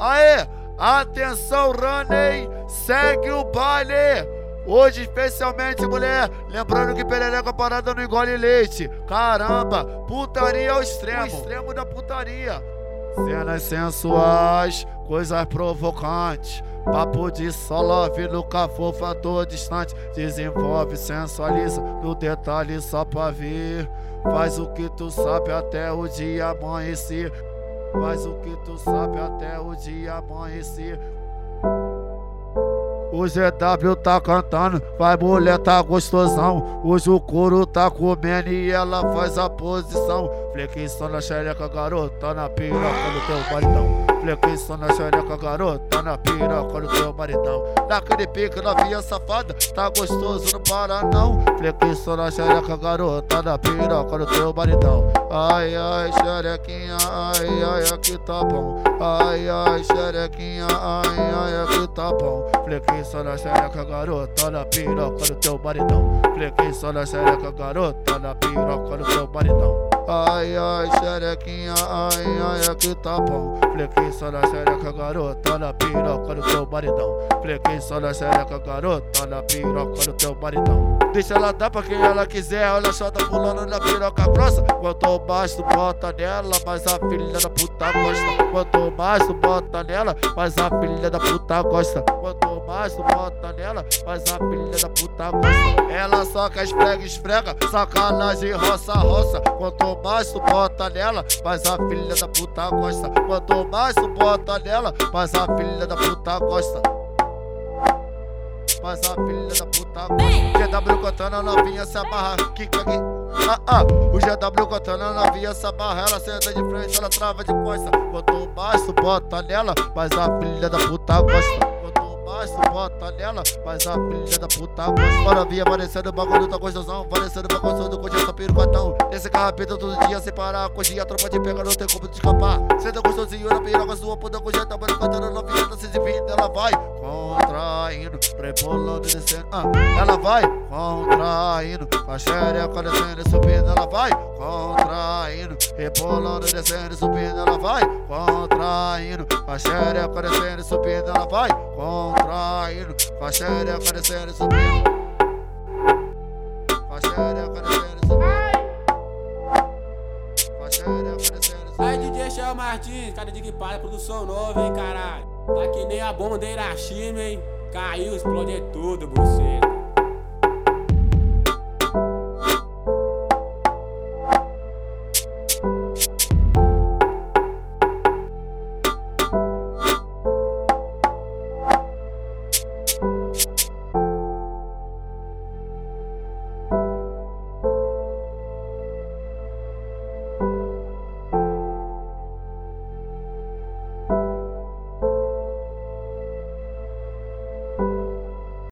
Aê, atenção, Running, segue o baile. Hoje, especialmente, mulher, lembrando que perereca parada não engole leite. Caramba, putaria ao extremo, o extremo da putaria. Cenas sensuais, coisas provocantes. Papo de solove no cafofa tô distante. Desenvolve, sensualiza no detalhe só pra ver. Faz o que tu sabe até o dia amanhecer. Faz o que tu sabe até o dia amanhecer. O GW tá cantando, vai mulher tá gostosão. Hoje o couro tá comendo e ela faz a posição. Flequinho na xereca, garota, na piroca do teu maridão. Flequinho na xereca, garota, na piroca do teu maridão. Naquele pique, novinha safada, tá gostoso, não para não. Flequinho na xereca, garota, na piroca do teu maridão. Ai, ai, xerequinha, ai, ai, aqui tá bom. Ai, ai, xerequinha, ai, ai, aqui tá bom. Só na xereca, garota, na piroca do teu maridão. Só na xereca, garota, na piroca do teu maridão. Ai, ai, xerequinha, ai, ai, aqui tá bom. Flequinho na xereca, garota, na piroca do teu maridão. Só na xereca, garota, na piroca do teu maridão. Deixa ela dar pra quem ela quiser, olha só tá pulando na piroca grossa. Quanto mais tu bota nela, mais a filha da puta gosta. Quanto mais tu bota nela, mais a filha da puta gosta. Quanto mais tu bota nela, mais a filha da puta gosta. Ela quer esfrega, esfrega, sacanagem, roça, roça. Quanto mais tu bota nela, mais a filha da puta gosta. Quanto mais tu bota nela, mais a filha da puta gosta. Mas a filha da puta gosta. GW cantando a novinha se amarra, kika aqui. Ah, ah, o GW cantando a novinha se amarra, ela senta de frente, ela trava de costa. Quanto mais tu bota nela, mais a filha da puta gosta tu bota nela, mas a filha da puta. Bora vir aparecendo, bagulho tá gostosão, aparecendo, vai gostando, com essa pirucatão. Esse carrapito todo dia sem parar, coxinha, tropa de pega, não tem como te escapar. Senta gostosinho na piroca, sua puta com jeta, bora cantando, novinha, tá se exibindo, ela vai contraindo, prebolando e descendo. Ah, ela vai contraindo, com a xereca descendo e subindo, ela vai contraindo, rebolando e descendo e subindo, ela vai contraindo, com a xereca descendo e subindo, ela vai contraindo com a xereca descendo e subindo. Com a e subindo. E subindo. Aí DJ Shell Martins, cara de que para, produção nova, hein, caralho. Tá que nem a bomba da Hiroshima, hein. Caiu, explode tudo, você.